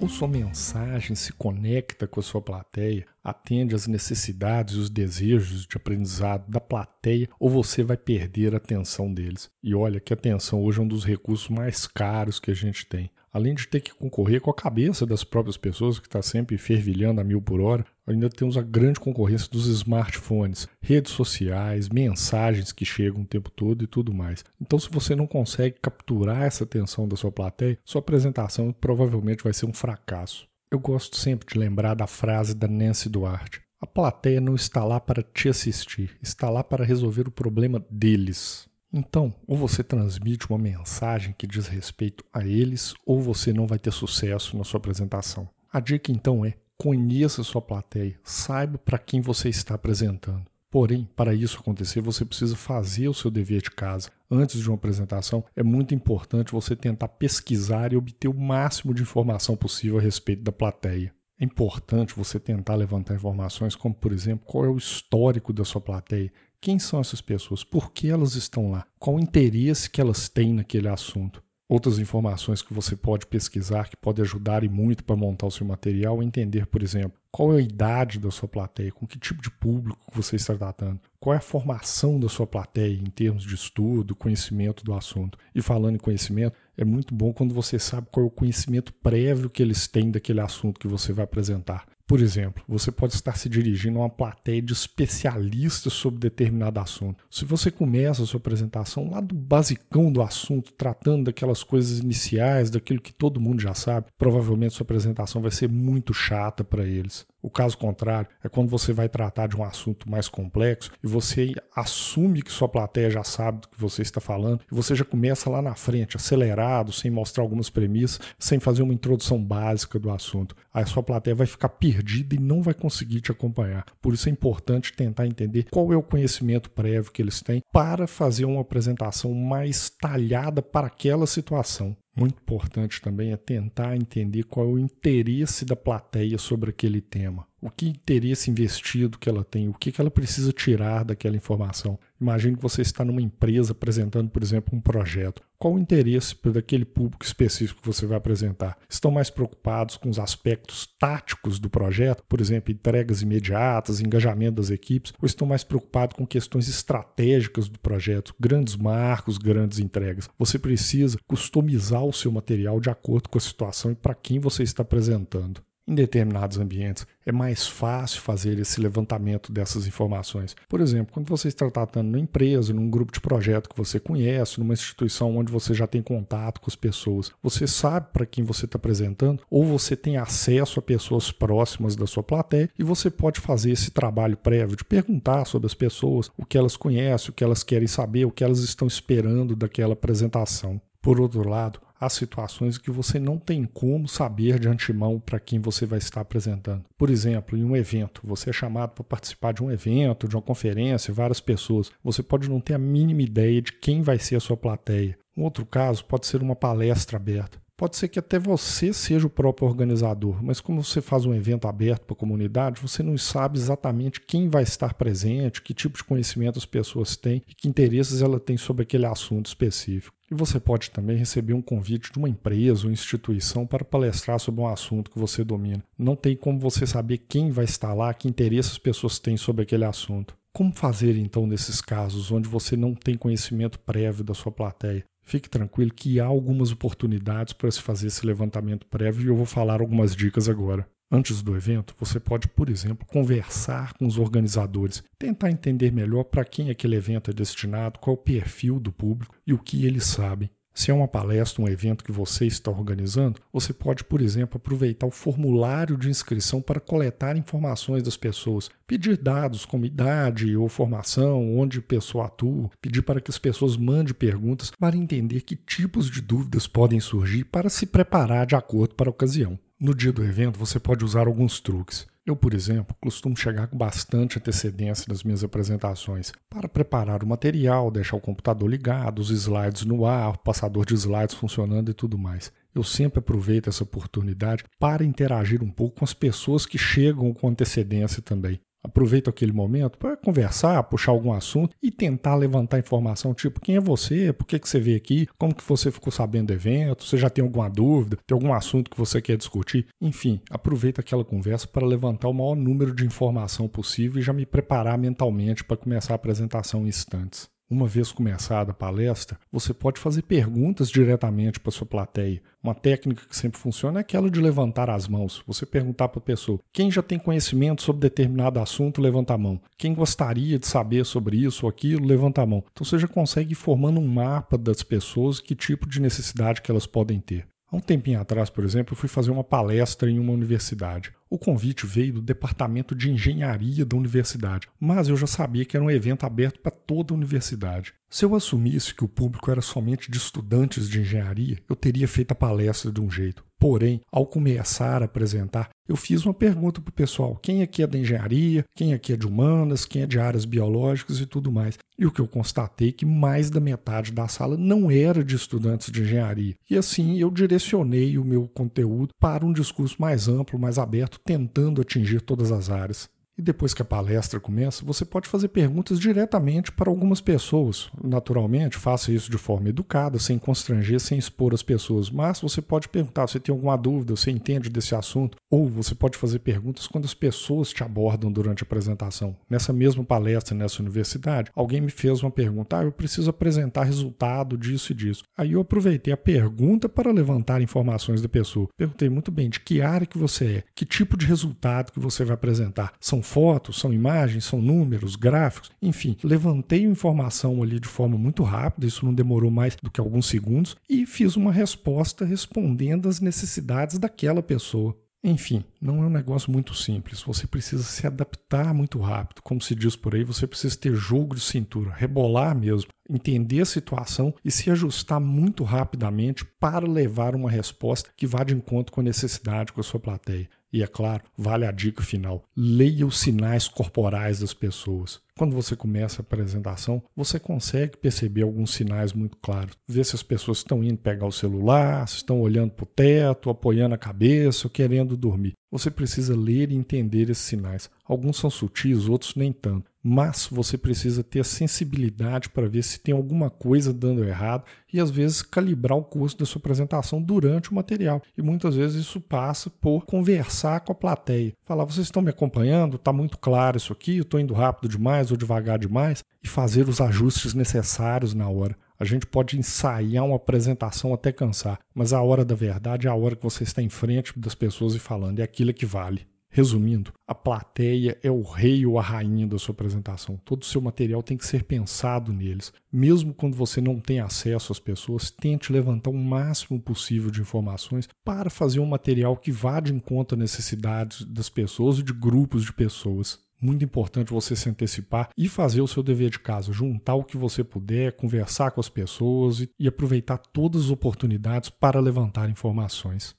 ou sua mensagem se conecta com a sua plateia, atende às necessidades e os desejos de aprendizado da plateia, ou você vai perder a atenção deles. E olha que a atenção hoje é um dos recursos mais caros que a gente tem além de ter que concorrer com a cabeça das próprias pessoas, que está sempre fervilhando a mil por hora, ainda temos a grande concorrência dos smartphones, redes sociais, mensagens que chegam o tempo todo e tudo mais. Então, se você não consegue capturar essa atenção da sua plateia, sua apresentação provavelmente vai ser um fracasso. Eu gosto sempre de lembrar da frase da Nancy Duarte. A plateia não está lá para te assistir, está lá para resolver o problema deles. Então, ou você transmite uma mensagem que diz respeito a eles, ou você não vai ter sucesso na sua apresentação. A dica então é: conheça sua plateia, saiba para quem você está apresentando. Porém, para isso acontecer, você precisa fazer o seu dever de casa. Antes de uma apresentação, é muito importante você tentar pesquisar e obter o máximo de informação possível a respeito da plateia. É importante você tentar levantar informações como, por exemplo, qual é o histórico da sua plateia, quem são essas pessoas, por que elas estão lá, qual o interesse que elas têm naquele assunto. Outras informações que você pode pesquisar que pode ajudar e muito para montar o seu material é entender, por exemplo, qual é a idade da sua plateia, com que tipo de público você está tratando, qual é a formação da sua plateia em termos de estudo, conhecimento do assunto. E falando em conhecimento, é muito bom quando você sabe qual é o conhecimento prévio que eles têm daquele assunto que você vai apresentar. Por exemplo, você pode estar se dirigindo a uma plateia de especialistas sobre determinado assunto. Se você começa a sua apresentação lá do basicão do assunto, tratando daquelas coisas iniciais, daquilo que todo mundo já sabe, provavelmente sua apresentação vai ser muito chata para eles. O caso contrário é quando você vai tratar de um assunto mais complexo e você assume que sua plateia já sabe do que você está falando e você já começa lá na frente, acelerado, sem mostrar algumas premissas, sem fazer uma introdução básica do assunto. Aí a sua plateia vai ficar perdida e não vai conseguir te acompanhar. Por isso é importante tentar entender qual é o conhecimento prévio que eles têm para fazer uma apresentação mais talhada para aquela situação. Muito importante também é tentar entender qual é o interesse da plateia sobre aquele tema. O que interesse investido que ela tem, o que ela precisa tirar daquela informação. Imagine que você está numa empresa apresentando, por exemplo, um projeto. Qual o interesse daquele público específico que você vai apresentar? Estão mais preocupados com os aspectos táticos do projeto, por exemplo, entregas imediatas, engajamento das equipes, ou estão mais preocupados com questões estratégicas do projeto, grandes marcos, grandes entregas? Você precisa customizar o seu material de acordo com a situação e para quem você está apresentando. Em determinados ambientes, é mais fácil fazer esse levantamento dessas informações. Por exemplo, quando você está tratando numa empresa, num grupo de projeto que você conhece, numa instituição onde você já tem contato com as pessoas, você sabe para quem você está apresentando, ou você tem acesso a pessoas próximas da sua plateia e você pode fazer esse trabalho prévio de perguntar sobre as pessoas, o que elas conhecem, o que elas querem saber, o que elas estão esperando daquela apresentação. Por outro lado, há situações que você não tem como saber de antemão para quem você vai estar apresentando. Por exemplo, em um evento, você é chamado para participar de um evento, de uma conferência, várias pessoas. Você pode não ter a mínima ideia de quem vai ser a sua plateia. Um outro caso pode ser uma palestra aberta. Pode ser que até você seja o próprio organizador, mas como você faz um evento aberto para a comunidade, você não sabe exatamente quem vai estar presente, que tipo de conhecimento as pessoas têm e que interesses ela tem sobre aquele assunto específico. E você pode também receber um convite de uma empresa ou instituição para palestrar sobre um assunto que você domina. Não tem como você saber quem vai estar lá, que interesse as pessoas têm sobre aquele assunto. Como fazer então nesses casos onde você não tem conhecimento prévio da sua plateia? Fique tranquilo que há algumas oportunidades para se fazer esse levantamento prévio e eu vou falar algumas dicas agora. Antes do evento, você pode, por exemplo, conversar com os organizadores, tentar entender melhor para quem aquele evento é destinado, qual o perfil do público e o que eles sabem. Se é uma palestra, um evento que você está organizando, você pode, por exemplo, aproveitar o formulário de inscrição para coletar informações das pessoas, pedir dados como idade ou formação, onde a pessoa atua, pedir para que as pessoas mandem perguntas para entender que tipos de dúvidas podem surgir para se preparar de acordo para a ocasião. No dia do evento, você pode usar alguns truques. Eu, por exemplo, costumo chegar com bastante antecedência nas minhas apresentações para preparar o material, deixar o computador ligado, os slides no ar, o passador de slides funcionando e tudo mais. Eu sempre aproveito essa oportunidade para interagir um pouco com as pessoas que chegam com antecedência também. Aproveito aquele momento para conversar, puxar algum assunto e tentar levantar informação, tipo, quem é você? Por que, que você veio aqui? Como que você ficou sabendo do evento? Você já tem alguma dúvida? Tem algum assunto que você quer discutir? Enfim, aproveito aquela conversa para levantar o maior número de informação possível e já me preparar mentalmente para começar a apresentação em instantes. Uma vez começada a palestra, você pode fazer perguntas diretamente para sua plateia. Uma técnica que sempre funciona é aquela de levantar as mãos. Você perguntar para a pessoa: quem já tem conhecimento sobre determinado assunto, levanta a mão. Quem gostaria de saber sobre isso ou aquilo, levanta a mão. Então você já consegue ir formando um mapa das pessoas, que tipo de necessidade que elas podem ter. Há um tempinho atrás, por exemplo, eu fui fazer uma palestra em uma universidade. O convite veio do departamento de engenharia da universidade, mas eu já sabia que era um evento aberto para toda a universidade. Se eu assumisse que o público era somente de estudantes de engenharia, eu teria feito a palestra de um jeito. Porém, ao começar a apresentar, eu fiz uma pergunta para o pessoal: quem aqui é da engenharia, quem aqui é de humanas, quem é de áreas biológicas e tudo mais. E o que eu constatei é que mais da metade da sala não era de estudantes de engenharia. E assim eu direcionei o meu conteúdo para um discurso mais amplo, mais aberto, tentando atingir todas as áreas. E depois que a palestra começa, você pode fazer perguntas diretamente para algumas pessoas. Naturalmente, faça isso de forma educada, sem constranger, sem expor as pessoas. Mas você pode perguntar se tem alguma dúvida, você entende desse assunto. Ou você pode fazer perguntas quando as pessoas te abordam durante a apresentação. Nessa mesma palestra, nessa universidade, alguém me fez uma pergunta: ah, eu preciso apresentar resultado disso e disso. Aí eu aproveitei a pergunta para levantar informações da pessoa. Perguntei muito bem de que área que você é, que tipo de resultado que você vai apresentar. São fotos, são imagens, são números, gráficos, enfim, levantei informação ali de forma muito rápida, isso não demorou mais do que alguns segundos, e fiz uma resposta respondendo às necessidades daquela pessoa. Enfim, não é um negócio muito simples. Você precisa se adaptar muito rápido. Como se diz por aí, você precisa ter jogo de cintura, rebolar mesmo, entender a situação e se ajustar muito rapidamente para levar uma resposta que vá de encontro com a necessidade com a sua plateia. E é claro, vale a dica final: leia os sinais corporais das pessoas. Quando você começa a apresentação, você consegue perceber alguns sinais muito claros. Ver se as pessoas estão indo pegar o celular, se estão olhando para o teto, apoiando a cabeça ou querendo dormir. Você precisa ler e entender esses sinais. Alguns são sutis, outros nem tanto. Mas você precisa ter a sensibilidade para ver se tem alguma coisa dando errado e às vezes calibrar o custo da sua apresentação durante o material. E muitas vezes isso passa por conversar com a plateia. Falar, vocês estão me acompanhando? Está muito claro isso aqui? Eu estou indo rápido demais ou devagar demais? E fazer os ajustes necessários na hora. A gente pode ensaiar uma apresentação até cansar, mas a hora da verdade é a hora que você está em frente das pessoas e falando, é aquilo que vale. Resumindo, a plateia é o rei ou a rainha da sua apresentação. Todo o seu material tem que ser pensado neles. Mesmo quando você não tem acesso às pessoas, tente levantar o máximo possível de informações para fazer um material que vá de encontro às necessidades das pessoas e de grupos de pessoas. Muito importante você se antecipar e fazer o seu dever de casa, juntar o que você puder, conversar com as pessoas e, aproveitar todas as oportunidades para levantar informações.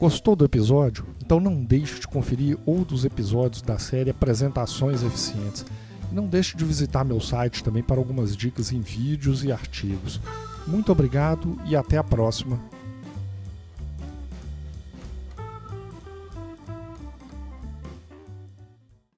Gostou do episódio? Então não deixe de conferir outros episódios da série Apresentações Eficientes. Não deixe de visitar meu site também para algumas dicas em vídeos e artigos. Muito obrigado e até a próxima.